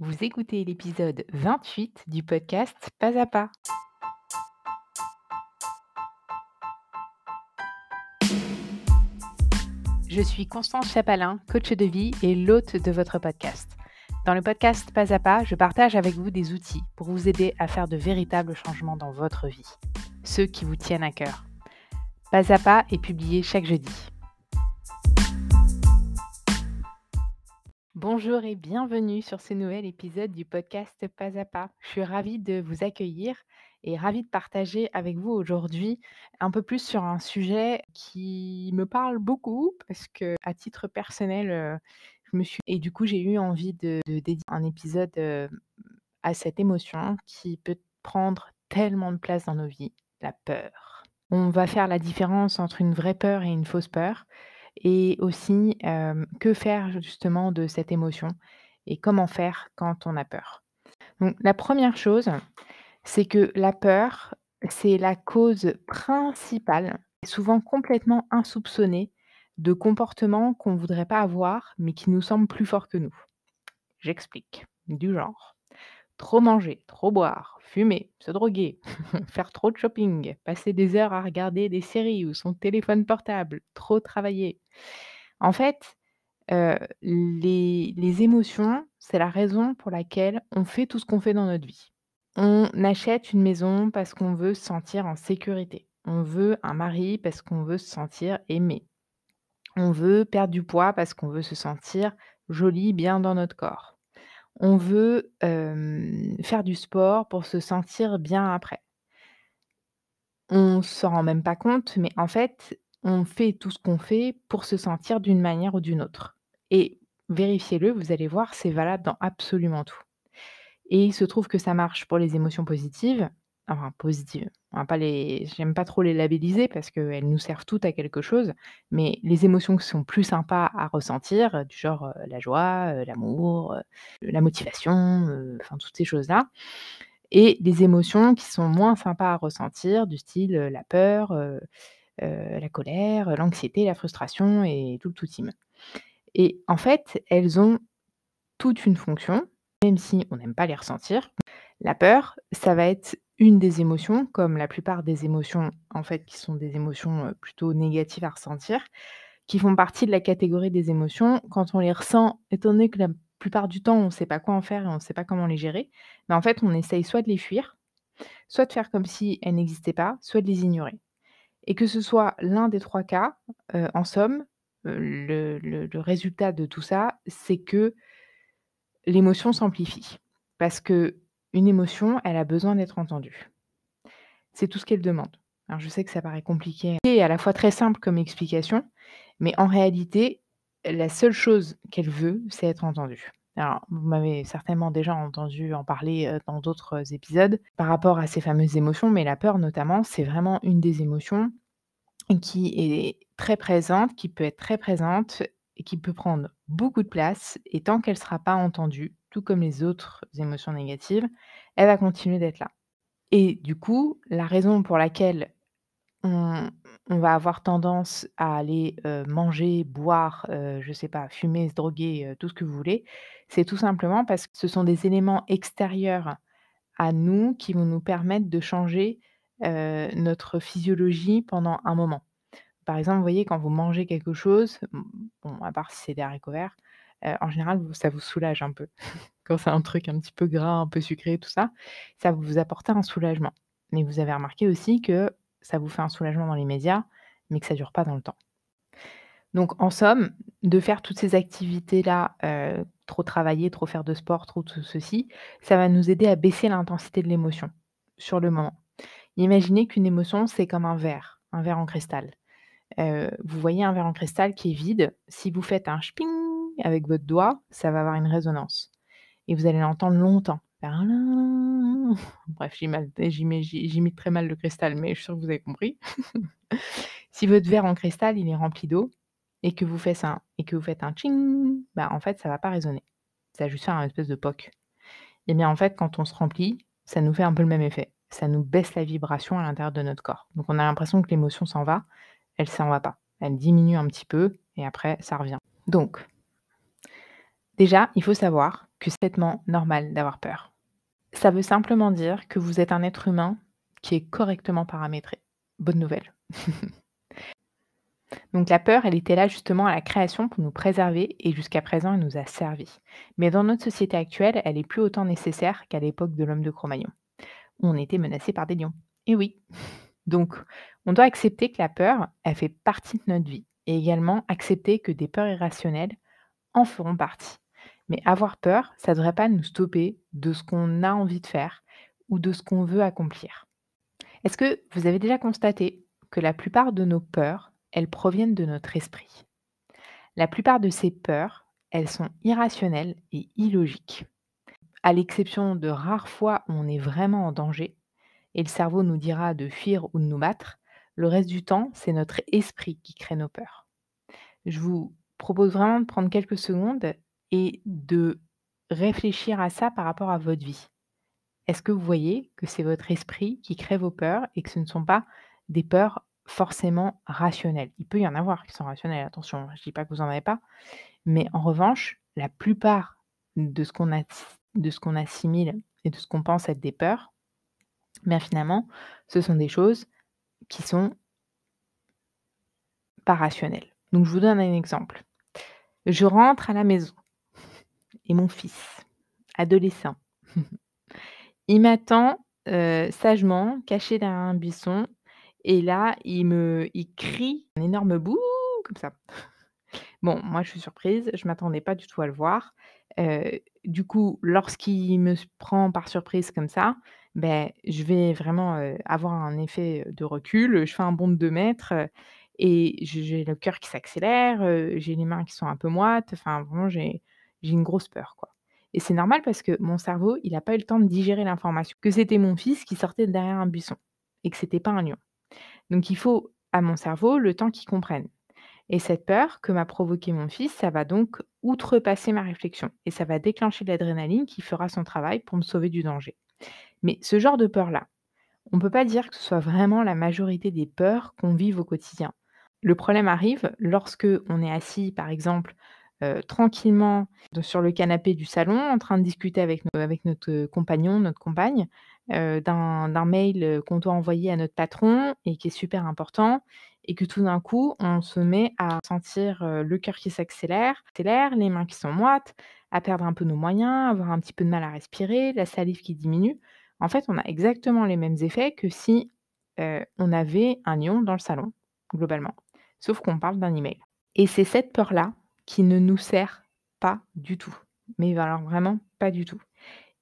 Vous écoutez l'épisode 28 du podcast Pas à pas. Je suis Constance Chapalin, coach de vie et l'hôte de votre podcast. Dans le podcast Pas à pas, je partage avec vous des outils pour vous aider à faire de véritables changements dans votre vie, ceux qui vous tiennent à cœur. Pas à pas est publié chaque jeudi. Bonjour et bienvenue sur ce nouvel épisode du podcast Pas à pas. Je suis ravie de vous accueillir et ravie de partager avec vous aujourd'hui un peu plus sur un sujet qui me parle beaucoup parce que à titre personnel, euh, je me suis et du coup j'ai eu envie de, de dédier un épisode euh, à cette émotion qui peut prendre tellement de place dans nos vies, la peur. On va faire la différence entre une vraie peur et une fausse peur et aussi que faire justement de cette émotion et comment faire quand on a peur. Donc la première chose, c'est que la peur, c'est la cause principale, souvent complètement insoupçonnée, de comportements qu'on ne voudrait pas avoir, mais qui nous semblent plus forts que nous. J'explique. Du genre, trop manger, trop boire, fumer, se droguer, faire trop de shopping, passer des heures à regarder des séries ou son téléphone portable, trop travailler. En fait, euh, les, les émotions, c'est la raison pour laquelle on fait tout ce qu'on fait dans notre vie. On achète une maison parce qu'on veut se sentir en sécurité. On veut un mari parce qu'on veut se sentir aimé. On veut perdre du poids parce qu'on veut se sentir joli, bien dans notre corps. On veut faire du sport pour se sentir bien après. On s'en rend même pas compte, mais en fait, on fait tout ce qu'on fait pour se sentir d'une manière ou d'une autre. Et vérifiez-le, vous allez voir, c'est valable dans absolument tout. Et il se trouve que ça marche pour les émotions positives, enfin positives. Pas les, j'aime pas trop les labelliser parce qu'elles nous servent toutes à quelque chose, mais les émotions qui sont plus sympas à ressentir, du genre euh, la joie, euh, l'amour, euh, la motivation, enfin toutes ces choses-là, et des émotions qui sont moins sympas à ressentir, du style la peur, la colère, l'anxiété, la frustration et tout le tout. Et en fait, elles ont toute une fonction, même si on n'aime pas les ressentir. La peur, ça va être une des émotions, comme la plupart des émotions, en fait, qui sont des émotions plutôt négatives à ressentir, qui font partie de la catégorie des émotions. Quand on les ressent, étant donné que la plupart du temps, on ne sait pas quoi en faire et on ne sait pas comment les gérer, mais en fait, on essaye soit de les fuir, soit de faire comme si elles n'existaient pas, soit de les ignorer. Et que ce soit l'un des trois cas, en somme, le, le résultat de tout ça, c'est que l'émotion s'amplifie. Parce que une émotion, elle a besoin d'être entendue. C'est tout ce qu'elle demande. Alors je sais que ça paraît compliqué et à la fois très simple comme explication, mais en réalité, la seule chose qu'elle veut, c'est être entendue. Alors, vous m'avez certainement déjà entendu en parler dans d'autres épisodes par rapport à ces fameuses émotions, mais la peur notamment, c'est vraiment une des émotions qui est très présente, qui peut être très présente et qui peut prendre beaucoup de place. Et tant qu'elle ne sera pas entendue, tout comme les autres émotions négatives, elle va continuer d'être là. Et du coup, la raison pour laquelle on, va avoir tendance à aller manger, boire, je ne sais pas, fumer, se droguer, tout ce que vous voulez, c'est tout simplement parce que ce sont des éléments extérieurs à nous qui vont nous permettre de changer notre physiologie pendant un moment. Par exemple, vous voyez, quand vous mangez quelque chose, bon, à part si c'est des haricots verts, en général, ça vous soulage un peu. quand c'est un truc un petit peu gras, un peu sucré, tout ça, ça vous apporter un soulagement. Mais vous avez remarqué aussi que ça vous fait un soulagement dans les médias, mais que ça ne dure pas dans le temps. Donc, en somme, de faire toutes ces activités-là, trop travailler, trop faire de sport, trop tout ceci, ça va nous aider à baisser l'intensité de l'émotion sur le moment. Imaginez qu'une émotion, c'est comme un verre, un verre en cristal vous voyez un verre en cristal qui est vide, si vous faites un sping avec votre doigt, ça va avoir une résonance et vous allez l'entendre longtemps. Bref, j'imite très mal le cristal, mais je suis sûre que vous avez compris. si votre verre en cristal, il est rempli d'eau et que vous faites un et que vous faites un ching, bah, en fait, ça va pas résonner. Ça va juste faire un espèce de poc. Et bien en fait, quand on se remplit, ça nous fait un peu le même effet. Ça nous baisse la vibration à l'intérieur de notre corps. Donc on a l'impression que l'émotion s'en va, elle s'en va pas. Elle diminue un petit peu et après ça revient. Donc, Déjà, il faut savoir que c'est complètement normal d'avoir peur. Ça veut simplement dire que vous êtes un être humain qui est correctement paramétré. Bonne nouvelle. Donc la peur, elle était là justement à la création pour nous préserver et jusqu'à présent, elle nous a servi. Mais dans notre société actuelle, elle est plus autant nécessaire qu'à l'époque de l'homme de Cro-Magnon, on était menacé par des lions. Et oui. Donc, on doit accepter que la peur, elle fait partie de notre vie et également accepter que des peurs irrationnelles en feront partie. Mais avoir peur, ça ne devrait pas nous stopper de ce qu'on a envie de faire ou de ce qu'on veut accomplir. Est-ce que vous avez déjà constaté que la plupart de nos peurs, elles proviennent de notre esprit? La plupart de ces peurs, elles sont irrationnelles et illogiques. À l'exception de rares fois où on est vraiment en danger, et le cerveau nous dira de fuir ou de nous battre, le reste du temps, c'est notre esprit qui crée nos peurs. Je vous propose vraiment de prendre quelques secondes et de réfléchir à ça par rapport à votre vie. Est-ce que vous voyez que c'est votre esprit qui crée vos peurs et que ce ne sont pas des peurs forcément rationnelles? Il peut y en avoir qui sont rationnelles, attention, je ne dis pas que vous n'en avez pas, mais en revanche, la plupart de ce qu'on qu assimile et de ce qu'on pense être des peurs, bien finalement, ce sont des choses qui sont pas rationnelles. Donc je vous donne un exemple. Je rentre à la maison et mon fils, adolescent, il m'attend sagement, caché derrière un buisson, et là, il me il crie un énorme bouh comme ça. Bon, moi, je suis surprise, je m'attendais pas du tout à le voir. du coup, lorsqu'il me prend par surprise comme ça, ben, je vais vraiment avoir un effet de recul. Je fais un bond de 2 mètres et j'ai le cœur qui s'accélère, j'ai les mains qui sont un peu moites. Enfin, vraiment, j'ai une grosse peur, quoi. Et c'est normal parce que mon cerveau, il n'a pas eu le temps de digérer l'information que c'était mon fils qui sortait de derrière un buisson et que c'était pas un lion. Donc il faut à mon cerveau le temps qu'il comprenne. Et cette peur que m'a provoqué mon fils, ça va donc outrepasser ma réflexion et ça va déclencher l'adrénaline qui fera son travail pour me sauver du danger. Mais ce genre de peur-là, on ne peut pas dire que ce soit vraiment la majorité des peurs qu'on vive au quotidien. Le problème arrive lorsque on est assis, par exemple, tranquillement sur le canapé du salon, en train de discuter avec, notre compagnon, notre compagne, d'un mail qu'on doit envoyer à notre patron et qui est super important, et que tout d'un coup, on se met à sentir le cœur qui s'accélère, les mains qui sont moites, à perdre un peu nos moyens, avoir un petit peu de mal à respirer, la salive qui diminue. En fait, on a exactement les mêmes effets que si on avait un lion dans le salon, globalement. Sauf qu'on parle d'un email. Et c'est cette peur-là qui ne nous sert pas du tout. Mais alors vraiment pas du tout.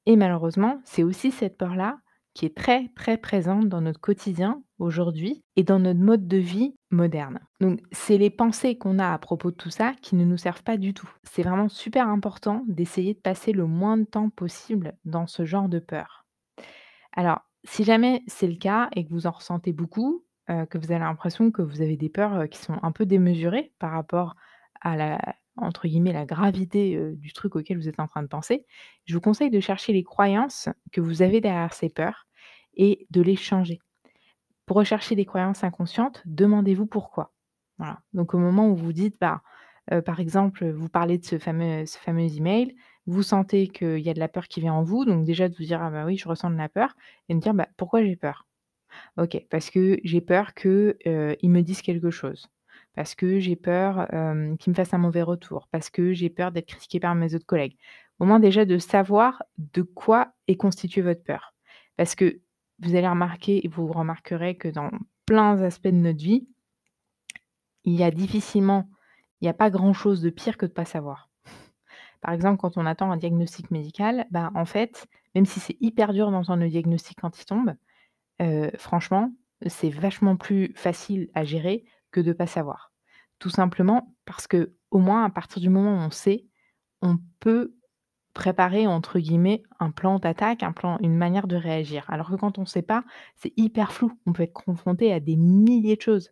Et malheureusement, c'est aussi cette peur-là qui est très très présente dans notre quotidien aujourd'hui et dans notre mode de vie moderne. Donc c'est les pensées qu'on a à propos de tout ça qui ne nous servent pas du tout. C'est vraiment super important d'essayer de passer le moins de temps possible dans ce genre de peur. Alors, si jamais c'est le cas et que vous en ressentez beaucoup, euh, que vous avez l'impression que vous avez des peurs euh, qui sont un peu démesurées par rapport à la entre guillemets «la gravité», du truc auquel vous êtes en train de penser, je vous conseille de chercher les croyances que vous avez derrière ces peurs et de les changer. Pour rechercher des croyances inconscientes, demandez-vous pourquoi. Donc au moment où vous dites, bah, par exemple, vous parlez de ce fameux email, vous sentez qu'il y a de la peur qui vient en vous, donc déjà de vous dire: «Ah bah oui, je ressens de la peur» et de dire: «Bah, pourquoi j'ai peur?» «OK, parce que j'ai peur qu'ils me disent quelque chose parce que j'ai peur qu'ils me fassent un mauvais retour, parce que j'ai peur d'être critiqué par mes autres collègues. Au moins déjà de savoir de quoi est constituée votre peur. Parce que vous allez remarquer et vous remarquerez que dans plein d'aspects de notre vie, il y a difficilement, il n'y a pas grand-chose de pire que de ne pas savoir. Par exemple, quand on attend un diagnostic médical, bah, en fait, même si c'est hyper dur d'entendre le diagnostic quand il tombe, franchement, c'est vachement plus facile à gérer que de ne pas savoir. Tout simplement parce que au moins à partir du moment où on sait, on peut préparer entre guillemets un plan d'attaque, un plan, une manière de réagir. Alors que quand on ne sait pas, c'est hyper flou. On peut être confronté à des milliers de choses.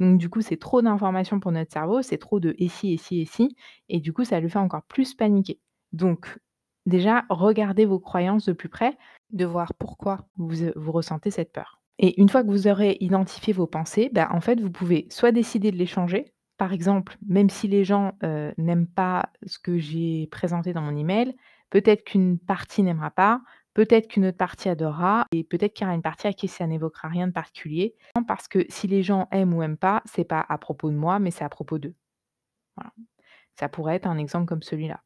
Donc du coup, c'est trop d'informations pour notre cerveau, c'est trop de et si, et si, et si, et du coup, ça le fait encore plus paniquer. Donc déjà, regardez vos croyances de plus près, de voir pourquoi vous, ressentez cette peur. Et une fois que vous aurez identifié vos pensées, bah, en fait, vous pouvez soit décider de les changer par exemple, même si les gens, heu, n'aiment pas ce que j'ai présenté dans mon email, peut-être qu'une partie n'aimera pas, peut-être qu'une autre partie adorera et peut-être qu'il y aura une partie à qui ça n'évoquera rien de particulier. Parce que si les gens aiment ou aiment pas, c'est pas à propos de moi, mais c'est à propos d'eux. Voilà. Ça pourrait être un exemple comme celui-là.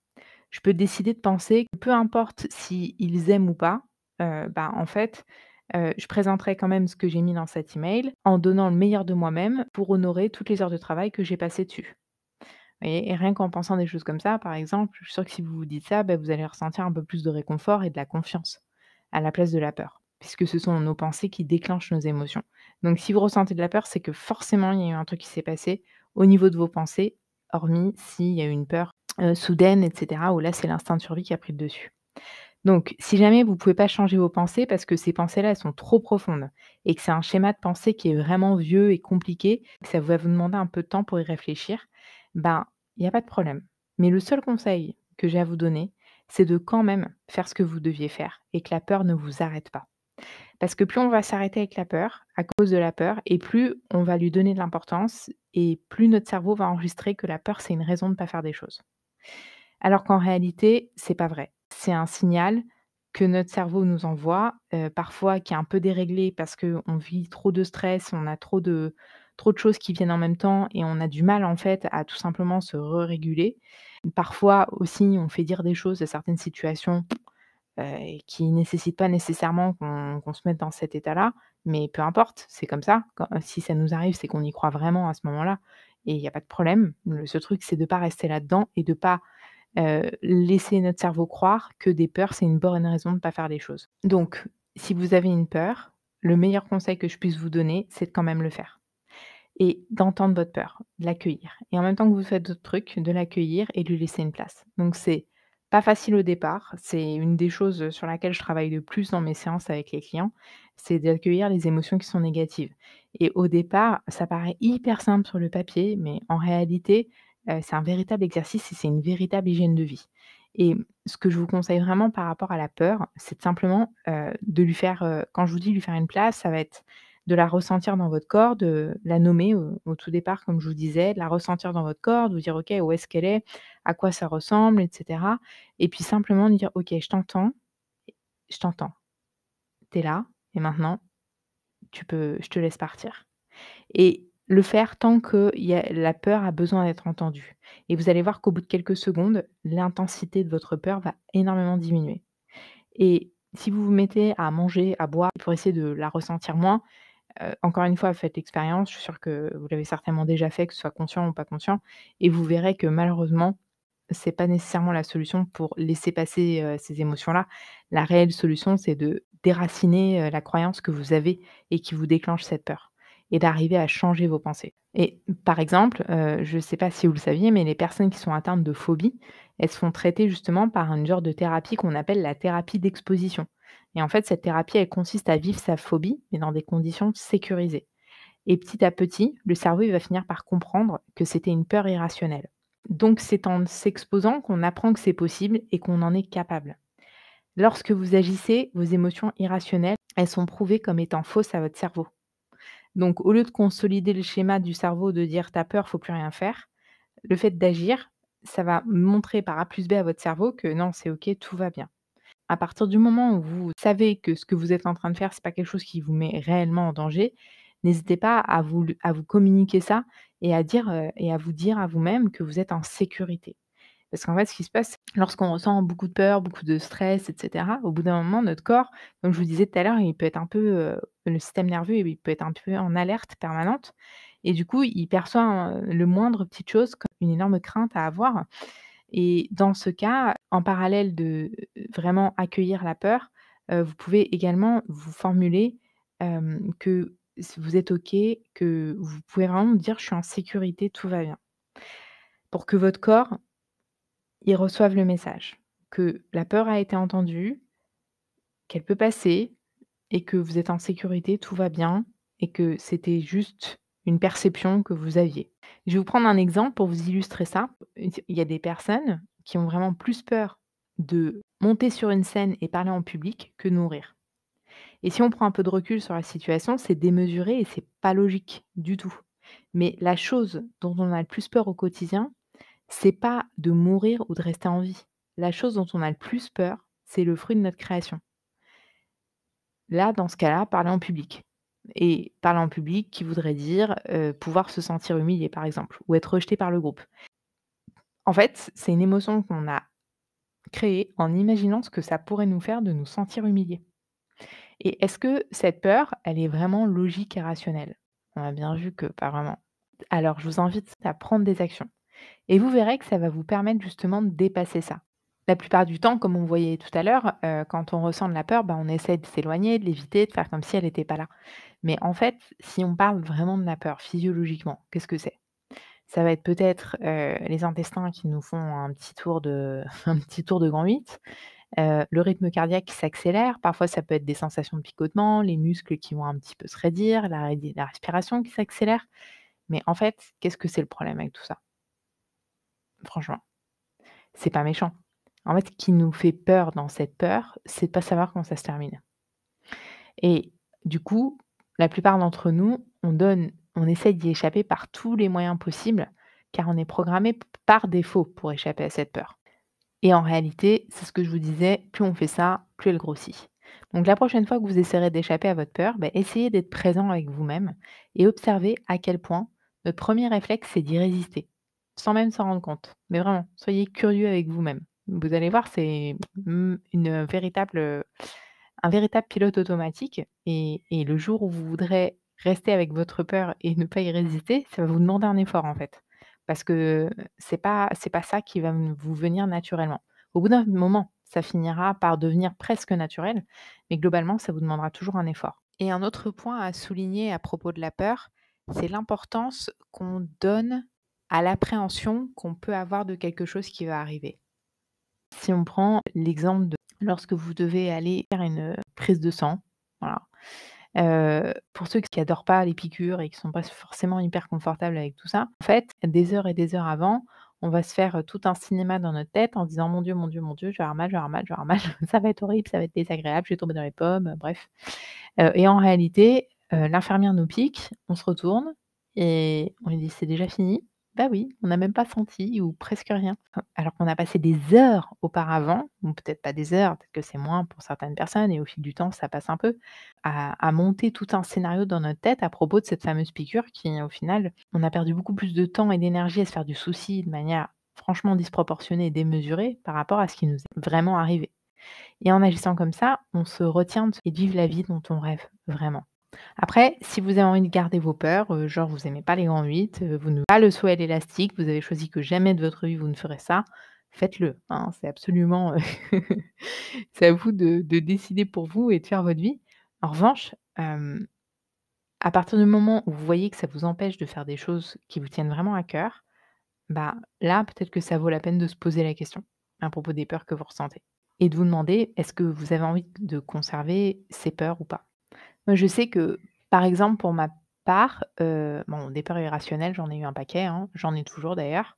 Je peux décider de penser que peu importe s'ils aiment ou pas, heu, bah, en fait, heu, je présenterai quand même ce que j'ai mis dans cet email en donnant le meilleur de moi-même pour honorer toutes les heures de travail que j'ai passées dessus. Et rien qu'en pensant des choses comme ça, par exemple, je suis sûre que si vous vous dites ça, bah, vous allez ressentir un peu plus de réconfort et de la confiance à la place de la peur, puisque ce sont nos pensées qui déclenchent nos émotions. Donc si vous ressentez de la peur, c'est que forcément il y a eu un truc qui s'est passé au niveau de vos pensées, hormis s'il y a eu une peur, soudaine et cetera, où là, c'est l'instinct de survie qui a pris le dessus. Donc si jamais vous ne pouvez pas changer vos pensées parce que ces pensées-là, elles sont trop profondes et que c'est un schéma de pensée qui est vraiment vieux et compliqué, que ça va vous demander un peu de temps pour y réfléchir, ben, il y a pas de problème. Mais le seul conseil que j'ai à vous donner, c'est de quand même faire ce que vous deviez faire et que la peur ne vous arrête pas. Parce que plus on va s'arrêter avec la peur, à cause de la peur, et plus on va lui donner de l'importance et plus notre cerveau va enregistrer que la peur, c'est une raison de ne pas faire des choses. Alors qu'en réalité, c'est pas vrai. C'est un signal que notre cerveau nous envoie, heu, parfois qui est un peu déréglé parce qu'on vit trop de stress, on a trop de trop de choses qui viennent en même temps et on a du mal en fait à tout simplement se re-réguler. Parfois aussi, on fait dire des choses à certaines situations, qui nécessitent pas nécessairement qu'on se mette dans cet état-là, mais peu importe, c'est comme ça. Si ça nous arrive, c'est qu'on y croit vraiment à ce moment-là et il y a pas de problème. Le seul truc, c'est de pas rester là-dedans et de pas, heu, laisser notre cerveau croire que des peurs, c'est une bonne raison de pas faire les choses. Donc si vous avez une peur, le meilleur conseil que je puisse vous donner, c'est de quand même le faire et d'entendre votre peur, de l'accueillir. Et en même temps que vous faites d'autres trucs, de l'accueillir et de lui laisser une place. Donc c'est pas facile au départ, c'est une des choses, sur laquelle je travaille le plus dans mes séances avec les clients, c'est d'accueillir les émotions qui sont négatives. Et au départ, ça paraît hyper simple sur le papier, mais en réalité, heu, c'est un véritable exercice et c'est une véritable hygiène de vie. Et ce que je vous conseille vraiment par rapport à la peur, c'est simplement, heu, de lui faire, quand je vous dis lui faire une place, ça va être de la ressentir dans votre corps, de la nommer au tout départ, comme je vous disais, de la ressentir dans votre corps, de vous dire: «OK, où est-ce qu'elle est? À quoi ça ressemble?» et cetera et puis simplement de dire: «OK, je t'entends, je t'entends. Tu es là et maintenant, tu peux je te laisse partir» et le faire tant que y a la peur a besoin d'être entendue et vous allez voir qu'au bout de quelques secondes, l'intensité de votre peur va énormément diminuer et si vous vous mettez à manger, à boire pour essayer de la ressentir moins, Encore une fois, faites l'expérience, je suis sûre que vous l'avez certainement déjà fait, que ce soit conscient ou pas conscient et vous verrez que malheureusement, c'est pas nécessairement la solution pour laisser passer, ces émotions-là. La réelle solution, c'est de déraciner, la croyance que vous avez et qui vous déclenche cette peur et d'arriver à changer vos pensées et par exemple, je ne sais pas si vous le saviez, mais les personnes qui sont atteintes de phobie, elles se font traiter justement par un genre de thérapie qu'on appelle la thérapie d'exposition. Et en fait, cette thérapie, elle consiste à vivre sa phobie, mais dans des conditions sécurisées. Et petit à petit, le cerveau, va finir par comprendre que c'était une peur irrationnelle. Donc, c'est en s'exposant qu'on apprend que c'est possible et qu'on en est capable. Lorsque vous agissez, vos émotions irrationnelles, elles sont prouvées comme étant fausses à votre cerveau. Donc, au lieu de consolider le schéma du cerveau de dire «tu as peur, faut plus rien faire», le fait d'agir, ça va montrer par A plus B à votre cerveau que non, c'est OK, tout va bien. À partir du moment où vous savez que ce que vous êtes en train de faire, c'est pas quelque chose qui vous met réellement en danger, n'hésitez pas à vous à vous communiquer ça et à dire, et à vous dire à vous-même que vous êtes en sécurité. Parce qu'en fait, ce qui se passe, lorsqu'on ressent beaucoup de peur, beaucoup de stress et cetera, au bout d'un moment, notre corps, comme je vous disais tout à l'heure, il peut être un peu, le système nerveux, il peut être un peu en alerte permanente et du coup, il perçoit, heu, le moindre petite chose comme une énorme crainte à avoir et dans ce cas, en parallèle de, vraiment accueillir la peur, vous pouvez également vous formuler, que vous êtes OK, que vous pouvez vraiment dire: «Je suis en sécurité, tout va bien». Pour que votre corps, il reçoive le message, que la peur a été entendue, qu'elle peut passer et que vous êtes en sécurité, tout va bien et que c'était juste une perception que vous aviez. Je vais vous prendre un exemple pour vous illustrer ça. Il y a des personnes qui ont vraiment plus peur de monter sur une scène et parler en public que de mourir. Et si on prend un peu de recul sur la situation, c'est démesuré et c'est pas logique du tout. Mais la chose dont on a le plus peur au quotidien, c'est pas de mourir ou de rester en vie. La chose dont on a le plus peur, c'est le fruit de notre création. Là, dans ce cas-là, parler en public et parler en public qui voudrait dire, pouvoir se sentir humilié, par exemple, ou être rejeté par le groupe. En fait, c'est une émotion qu'on a créée en imaginant ce que ça pourrait nous faire de nous sentir humiliés et est-ce que cette peur, elle est vraiment logique et rationnelle? On a bien vu que pas vraiment. Alors je vous invite à prendre des actions et vous verrez que ça va vous permettre justement de dépasser ça. La plupart du temps, comme on voyait tout à l'heure, heu, quand on ressent de la peur, bah, on essaie de s'éloigner, de l'éviter, de faire comme si elle était pas là. Mais en fait, si on parle vraiment de la peur physiologiquement, qu'est-ce que c'est? Ça va être peut-être, les intestins qui nous font un petit tour de un petit tour de grand 8, heu, le rythme cardiaque qui s'accélère, parfois ça peut être des sensations de picotement, les muscles qui vont un petit peu se raidir, la respiration qui s'accélère. Mais en fait, qu'est-ce que c'est le problème avec tout ça? Franchement, c'est pas méchant. En fait, ce qui nous fait peur dans cette peur, c'est de pas savoir comment ça se termine et du coup, la plupart d'entre nous, on donne on essaie d'y échapper par tous les moyens possibles, car on est programmé par défaut pour échapper à cette peur et en réalité, c'est ce que je vous disais, plus on fait ça, plus elle grossit. Donc la prochaine fois que vous essayerez d'échapper à votre peur, bah, essayez d'être présent avec vous-même et observez à quel point notre premier réflexe, c'est d'y résister, sans même s'en rendre compte. Mais vraiment, soyez curieux avec vous-même. Vous allez voir, c'est, mmh, une véritable, un véritable pilote automatique et et le jour où vous voudrez rester avec votre peur et ne pas y résister, ça va vous demander un effort, en fait. Parce que c'est pas c'est pas ça qui va vous venir naturellement. Au bout d'un moment, ça finira par devenir presque naturel, mais globalement, ça vous demandera toujours un effort et un autre point à souligner à propos de la peur, c'est l'importance qu'on donne à l'appréhension qu'on peut avoir de quelque chose qui va arriver. Si on prend l'exemple de lorsque vous devez aller faire une, prise de sang, voilà, pour ceux qui adorent pas les piqûres et qui sont pas forcément hyper confortables avec tout ça, en fait, des heures et des heures avant, on va se faire, tout un cinéma dans notre tête en disant: «Mon Dieu, mon Dieu, mon Dieu, je vais avoir mal, je vais avoir mal, je vais avoir mal, ça va être horrible, ça va être désagréable, je vais tomber dans les pommes», bref, et en réalité, l'infirmière nous pique, on se retourne et on lui dit: «C'est déjà fini?» «Bah oui, on n'a même pas senti ou presque rien». Alors qu'on a passé des heures auparavant, ou peut-être pas des heures, peut-être que c'est moins pour certaines personnes et au fil du temps, ça passe un peu, à à monter tout un scénario dans notre tête à propos de cette fameuse piqûre qui, au final, on a perdu beaucoup plus de temps et d'énergie à se faire du souci de manière franchement disproportionnée et démesurée par rapport à ce qui nous est vraiment arrivé et en agissant comme ça, on se retient et de la vie dont on rêve vraiment. Après, si vous avez envie de garder vos peurs, heu, genre vous aimez pas les grands 8, heu, vous ne pas le saut à l'élastique, vous avez choisi que jamais de votre vie vous ne ferez ça, faites-le, hein, c'est absolument, heu, c'est à vous de de décider pour vous et de faire votre vie. En revanche, à partir du moment où vous voyez que ça vous empêche de faire des choses qui vous tiennent vraiment à cœur, bah, là, peut-être que ça vaut la peine de se poser la question à propos des peurs que vous ressentez et de vous demander: «Est-ce que vous avez envie de conserver ces peurs ou pas?» Je sais que, par exemple, pour ma part, heu, bon, des peurs j'en ai eu un paquet, hein, j'en ai toujours d'ailleurs,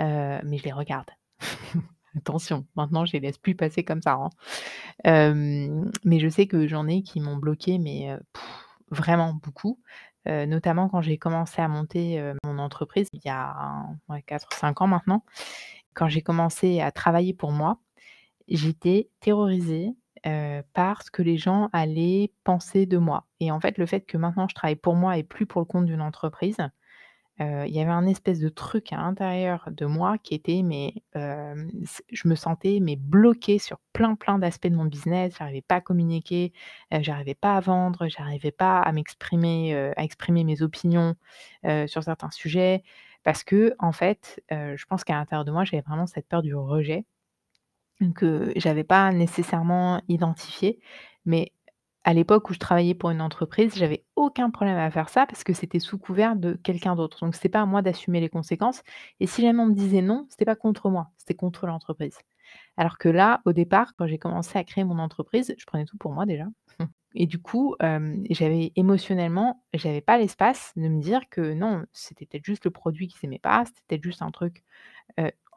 heu, mais je les regarde. Attention, maintenant je les laisse plus passer comme ça, hein, mais je sais que j'en ai qui m'ont bloquée, mais vraiment beaucoup, notamment quand j'ai commencé à monter, mon entreprise il y a, ouais, 4-5 ans maintenant. Quand j'ai commencé à travailler pour moi, j'étais terrorisée, heu, par ce que les gens allaient penser de moi. Et en fait, le fait que maintenant je travaille pour moi et plus pour le compte d'une entreprise, heu, il y avait un espèce de truc à l'intérieur de moi qui était mais c je me sentais mais bloquée sur plein, plein d'aspects de mon business, j'arrivais pas à communiquer, heu, j'arrivais pas à vendre, j'arrivais pas à m'exprimer, à exprimer mes opinions, sur certains sujets. Parce qu'en fait, heu, je pense qu'à l'intérieur de moi, j'avais vraiment cette peur du rejet que j'avais pas nécessairement identifiée, mais à l'époque où je travaillais pour une entreprise, j'avais aucun problème à faire ça parce que c'était sous couvert de quelqu'un d'autre, donc c'était pas à moi d'assumer les conséquences et si jamais on me disait: «Non», c'était pas contre moi, c'était contre l'entreprise. Alors que là, au départ, quand j'ai commencé à créer mon entreprise, je prenais tout pour moi déjà et du coup, j'avais émotionnellement, j'avais pas l'espace de me dire que non, c'était peut-être juste le produit qu'ils aimaient pas, c'était peut-être juste un truc,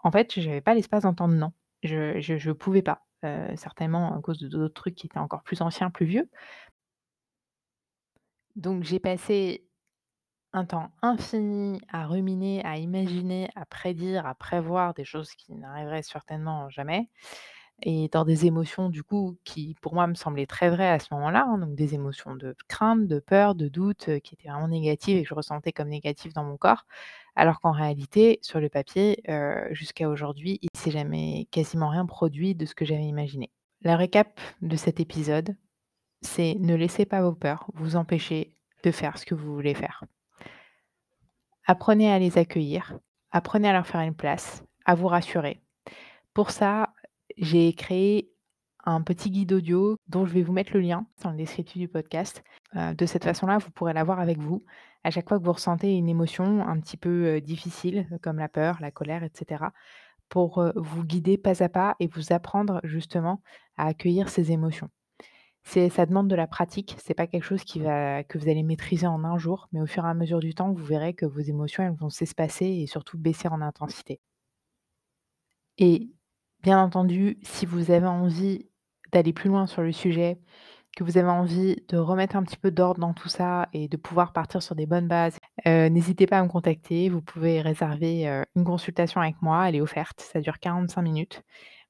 en fait, j'avais pas l'espace d'entendre non. Je je pouvais pas, heu, certainement à cause de d'autres trucs qui étaient encore plus anciens, plus vieux. Donc j'ai passé un temps infini à ruminer, à imaginer, à prédire, à prévoir des choses qui n'arriveraient certainement jamais et dans des émotions du coup qui pour moi me semblaient très vraies à ce moment-là, hein, donc des émotions de crainte, de peur, de doute, heu, qui étaient vraiment négatives et que je ressentais comme négatives dans mon corps. Alors qu'en réalité, sur le papier, heu, jusqu'à aujourd'hui, il s'est jamais quasiment rien produit de ce que j'avais imaginé. Le récap de cet épisode, c'est ne laissez pas vos peurs vous empêcher de faire ce que vous voulez faire. Apprenez à les accueillir, apprenez à leur faire une place, à vous rassurer. Pour ça, j'ai créé un petit guide audio dont je vais vous mettre le lien dans le descriptif du podcast. Heu, de cette façon-là, vous pourrez l'avoir avec vous à chaque fois que vous ressentez une émotion un petit peu, difficile, comme la peur, la colère et cetera, pour, vous guider pas à pas et vous apprendre justement à accueillir ces émotions. C'est ça demande de la pratique, c'est pas quelque chose qui va que vous allez maîtriser en un jour, mais au fur et à mesure du temps, vous verrez que vos émotions, elles vont s'espacer et surtout baisser en intensité. Et bien entendu, si vous avez envie d'aller plus loin sur le sujet, que vous avez envie de remettre un petit peu d'ordre dans tout ça et de pouvoir partir sur des bonnes bases, heu, n'hésitez pas à me contacter. Vous pouvez réserver, heu, une consultation avec moi, elle est offerte, ça dure 45 minutes.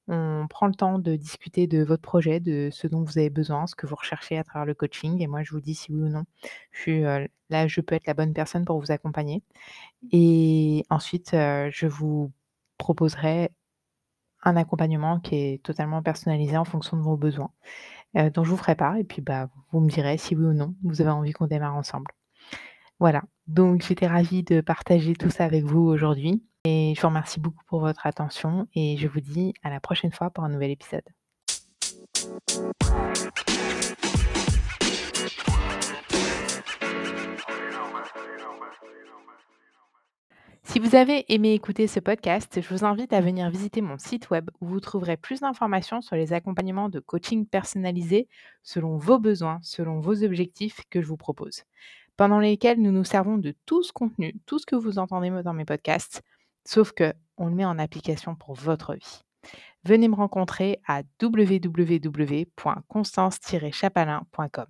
On prend le temps de discuter de votre projet, de ce dont vous avez besoin, ce que vous recherchez à travers le coaching et moi je vous dis si oui ou non, je suis, heu, là je peux être la bonne personne pour vous accompagner et ensuite, je vous proposerai un accompagnement qui est totalement personnalisé en fonction de vos besoins, heu, dont je vous ferai part et puis, bah, vous me direz si oui ou non, vous avez envie qu'on démarre ensemble. Voilà, donc j'étais ravie de partager tout ça avec vous aujourd'hui et je vous remercie beaucoup pour votre attention et je vous dis à la prochaine fois pour un nouvel épisode. Si vous avez aimé écouter ce podcast, je vous invite à venir visiter mon site web où vous trouverez plus d'informations sur les accompagnements de coaching personnalisés selon vos besoins, selon vos objectifs que je vous propose, pendant lesquels nous nous servons de tout ce contenu, tout ce que vous entendez dans mes podcasts, sauf qu'on le met en application pour votre vie. Venez me rencontrer à www.constance-chapalin.com.